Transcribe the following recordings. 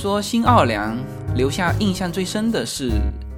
说新奥尔良留下印象最深的是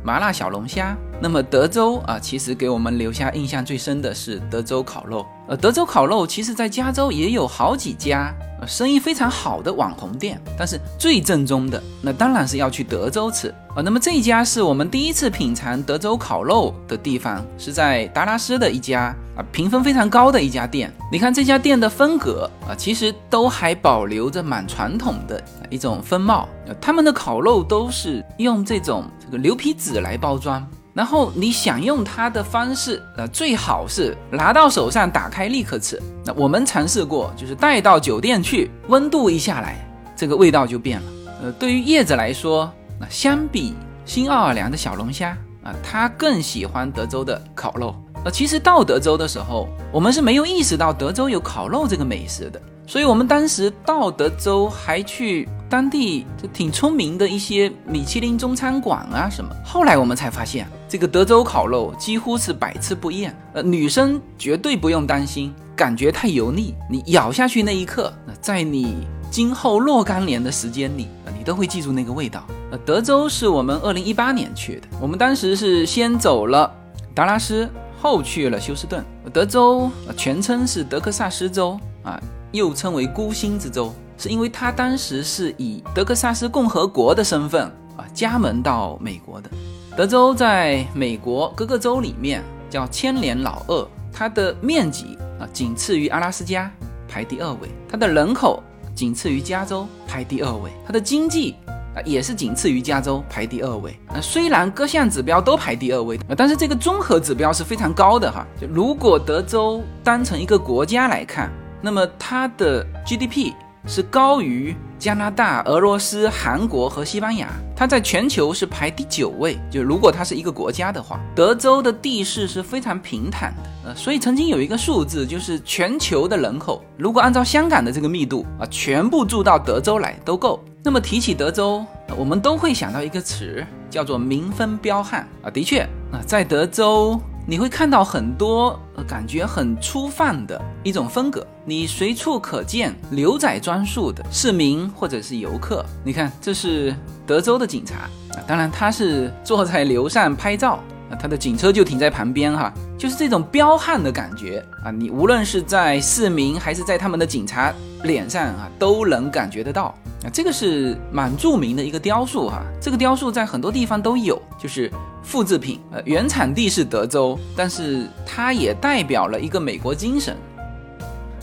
麻辣小龙虾，那么德州啊，其实给我们留下印象最深的是德州烤肉。呃，德州烤肉其实在加州也有好几家。生意非常好的网红店，但是最正宗的那当然是要去德州吃啊。那么这一家是我们第一次品尝德州烤肉的地方，是在达拉斯的一家啊评分非常高的一家店。你看这家店的风格啊，其实都还保留着蛮传统的一种风貌。他们的烤肉都是用这种这个牛皮纸来包装。然后你享用它的方式，呃，最好是拿到手上打开立刻吃。那我们尝试过，就是带到酒店去，温度一下来，这个味道就变了。呃，对于叶子来说，那相比新奥尔良的小龙虾啊，他更喜欢德州的烤肉。呃，其实到德州的时候，我们是没有意识到德州有烤肉这个美食的。所以，我们当时到德州还去当地就挺出名的一些米其林中餐馆啊什么。后来我们才发现，这个德州烤肉几乎是百吃不厌。呃，女生绝对不用担心感觉太油腻，你咬下去那一刻，那在你今后若干年的时间里，你都会记住那个味道。德州是我们二零一八年去的，我们当时是先走了达拉斯，后去了休斯顿。德州全称是德克萨斯州啊。又称为孤星之州，是因为它当时是以德克萨斯共和国的身份啊加盟到美国的。德州在美国各个州里面叫千年老二，它的面积啊仅次于阿拉斯加，排第二位；它的人口仅次于加州，排第二位；它的经济啊也是仅次于加州，排第二位。那虽然各项指标都排第二位，但是这个综合指标是非常高的哈。就如果德州当成一个国家来看。那么它的 GDP 是高于加拿大、俄罗斯、韩国和西班牙，它在全球是排第九位。就如果它是一个国家的话，德州的地势是非常平坦的，呃，所以曾经有一个数字，就是全球的人口如果按照香港的这个密度啊，全部住到德州来都够。那么提起德州，我们都会想到一个词，叫做民风彪悍啊。的确啊，在德州。你会看到很多感觉很粗放的一种风格，你随处可见牛仔装束的市民或者是游客。你看，这是德州的警察啊，当然他是坐在牛上拍照啊，他的警车就停在旁边哈，就是这种彪悍的感觉啊，你无论是在市民还是在他们的警察脸上啊，都能感觉得到啊。这个是蛮著名的一个雕塑哈，这个雕塑在很多地方都有，就是。复制品，呃，原产地是德州，但是它也代表了一个美国精神。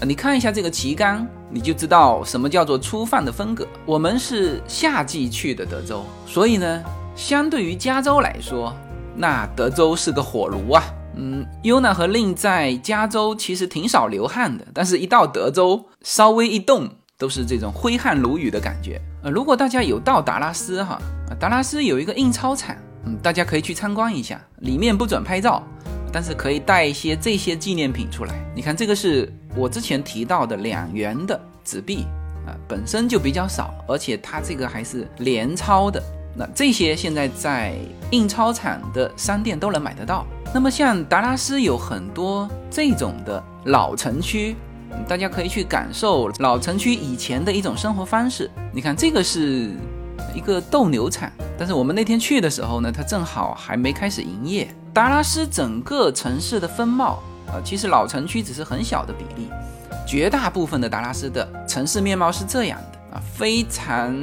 你看一下这个旗杆，你就知道什么叫做粗放的风格。我们是夏季去的德州，所以呢，相对于加州来说，那德州是个火炉啊。嗯，Yuna 和令在加州其实挺少流汗的，但是一到德州，稍微一动都是这种挥汗如雨的感觉。呃，如果大家有到达拉斯哈，达拉斯有一个印钞厂。嗯，大家可以去参观一下，里面不准拍照，但是可以带一些这些纪念品出来。你看，这个是我之前提到的两元的纸币啊，本身就比较少，而且它这个还是连钞的。那这些现在在印钞厂的商店都能买得到。那么像达拉斯有很多这种的老城区，大家可以去感受老城区以前的一种生活方式。你看，这个是。一个斗牛场，但是我们那天去的时候呢，它正好还没开始营业。达拉斯整个城市的风貌啊，其实老城区只是很小的比例，绝大部分的达拉斯的城市面貌是这样的啊，非常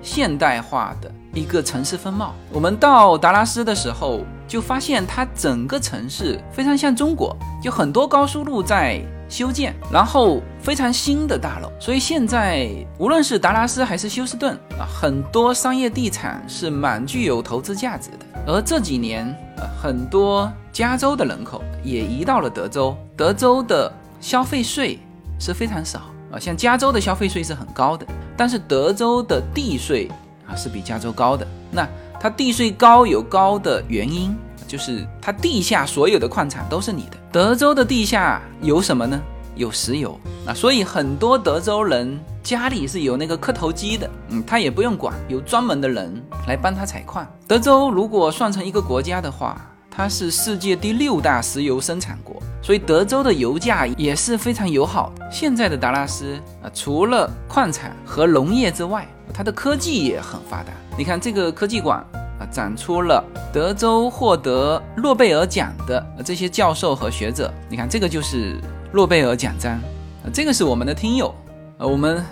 现代化的一个城市风貌。我们到达拉斯的时候，就发现它整个城市非常像中国，就很多高速路在。修建，然后非常新的大楼，所以现在无论是达拉斯还是休斯顿啊，很多商业地产是蛮具有投资价值的。而这几年，呃，很多加州的人口也移到了德州，德州的消费税是非常少啊，像加州的消费税是很高的，但是德州的地税啊是比加州高的。那它地税高有高的原因。就是它地下所有的矿产都是你的。德州的地下有什么呢？有石油啊，所以很多德州人家里是有那个磕头机的，嗯，他也不用管，有专门的人来帮他采矿。德州如果算成一个国家的话，它是世界第六大石油生产国，所以德州的油价也是非常友好。现在的达拉斯啊，除了矿产和农业之外，它的科技也很发达。你看这个科技馆展出了德州获得诺贝尔奖的这些教授和学者。你看这个就是诺贝尔奖章，啊，这个是我们的听友，呃，我们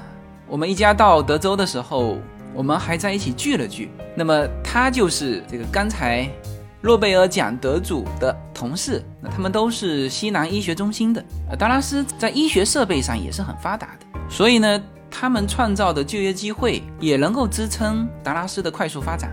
我们一家到德州的时候，我们还在一起聚了聚。那么他就是这个刚才诺贝尔奖得主的同事，那他们都是西南医学中心的。呃，达拉斯在医学设备上也是很发达的，所以呢。他们创造的就业机会也能够支撑达拉斯的快速发展。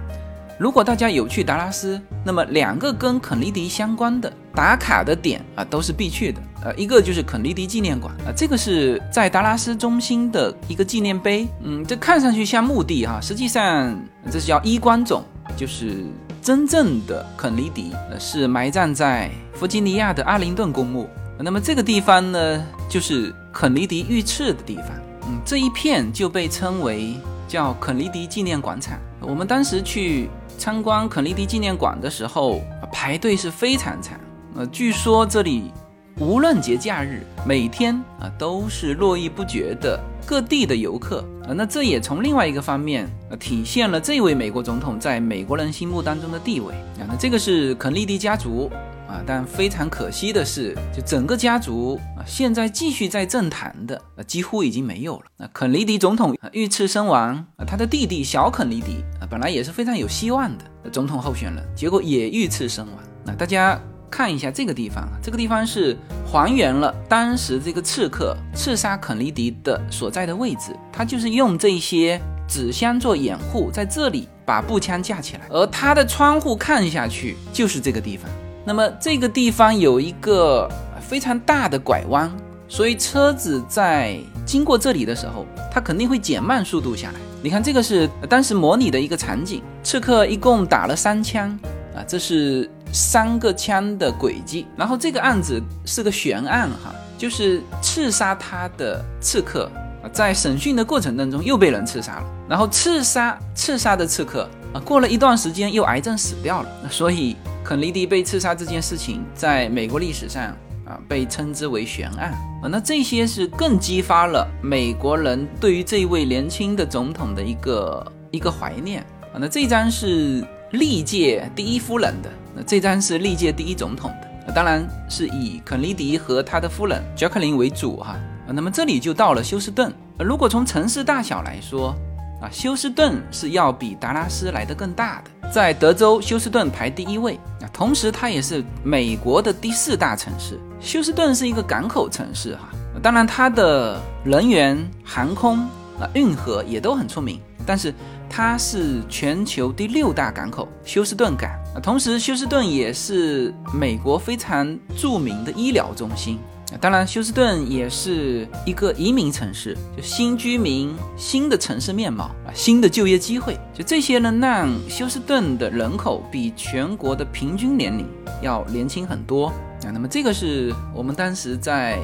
如果大家有去达拉斯，那么两个跟肯尼迪相关的打卡的点啊，都是必去的。呃，一个就是肯尼迪纪念馆啊，这个是在达拉斯中心的一个纪念碑。嗯，这看上去像墓地哈，实际上这是叫衣冠冢，就是真正的肯尼迪是埋葬在弗吉尼亚的阿灵顿公墓。那么这个地方呢，就是肯尼迪遇刺的地方。嗯，这一片就被称为叫肯尼迪纪念广场。我们当时去参观肯尼迪纪念馆的时候，排队是非常长。呃，据说这里无论节假日，每天啊都是络绎不绝的各地的游客。啊，那这也从另外一个方面呃体现了这位美国总统在美国人心目当中的地位。啊，那这个是肯尼迪家族。啊，但非常可惜的是，就整个家族啊，现在继续在政坛的啊，几乎已经没有了。那肯尼迪总统啊遇刺身亡啊，他的弟弟小肯尼迪啊，本来也是非常有希望的总统候选人，结果也遇刺身亡。那大家看一下这个地方，这个地方是还原了当时这个刺客刺杀肯尼迪的所在的位置，他就是用这些纸箱做掩护，在这里把步枪架起来，而他的窗户看下去就是这个地方。那么这个地方有一个非常大的拐弯，所以车子在经过这里的时候，它肯定会减慢速度下来。你看，这个是当时模拟的一个场景，刺客一共打了三枪啊，这是三个枪的轨迹。然后这个案子是个悬案哈，就是刺杀他的刺客啊，在审讯的过程当中又被人刺杀了，然后刺杀刺杀的刺客啊，过了一段时间又癌症死掉了，所以。肯尼迪被刺杀这件事情，在美国历史上啊，被称之为悬案啊。那这些是更激发了美国人对于这位年轻的总统的一个一个怀念啊。那这张是历届第一夫人的，那这张是历届第一总统的，当然是以肯尼迪和他的夫人杰克琳为主哈。那么这里就到了休斯顿。如果从城市大小来说，啊，休斯顿是要比达拉斯来的更大的，在德州，休斯顿排第一位。啊，同时它也是美国的第四大城市。休斯顿是一个港口城市，哈，当然它的能源、航空啊、运河也都很出名。但是它是全球第六大港口，休斯顿港。啊，同时休斯顿也是美国非常著名的医疗中心。当然，休斯顿也是一个移民城市，就新居民、新的城市面貌啊，新的就业机会，就这些呢，让休斯顿的人口比全国的平均年龄要年轻很多啊。那么这个是我们当时在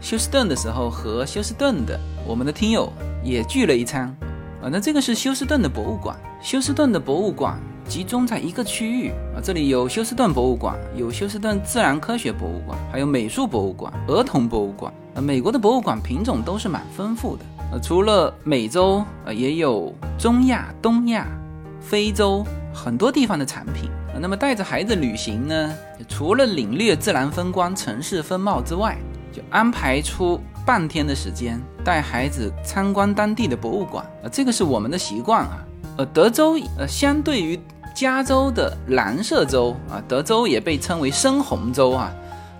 休斯顿的时候和休斯顿的我们的听友也聚了一餐啊。那这个是休斯顿的博物馆，休斯顿的博物馆。集中在一个区域啊，这里有休斯顿博物馆，有休斯顿自然科学博物馆，还有美术博物馆、儿童博物馆。呃，美国的博物馆品种都是蛮丰富的。呃，除了美洲，呃，也有中亚、东亚、非洲很多地方的产品。那么带着孩子旅行呢，除了领略自然风光、城市风貌之外，就安排出半天的时间带孩子参观当地的博物馆。呃，这个是我们的习惯啊。呃，德州呃，相对于加州的蓝色州啊，德州也被称为深红州啊。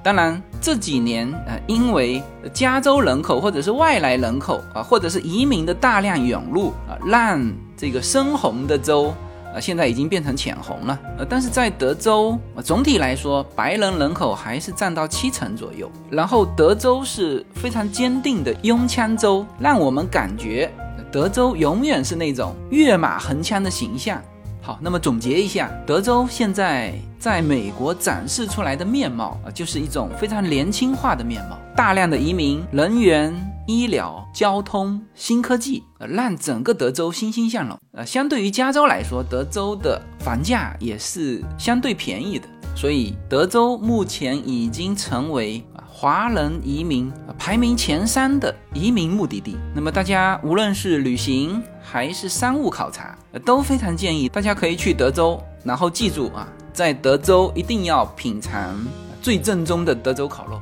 当然这几年啊，因为加州人口或者是外来人口啊，或者是移民的大量涌入啊，让这个深红的州啊，现在已经变成浅红了。呃，但是在德州啊，总体来说，白人人口还是占到七成左右。然后德州是非常坚定的拥枪州，让我们感觉德州永远是那种跃马横枪的形象。好，那么总结一下，德州现在在美国展示出来的面貌啊，就是一种非常年轻化的面貌。大量的移民、人员、医疗、交通、新科技，呃，让整个德州欣欣向荣。呃，相对于加州来说，德州的房价也是相对便宜的，所以德州目前已经成为华人移民排名前三的移民目的地。那么大家无论是旅行还是商务考察，都非常建议大家可以去德州，然后记住啊，在德州一定要品尝最正宗的德州烤肉。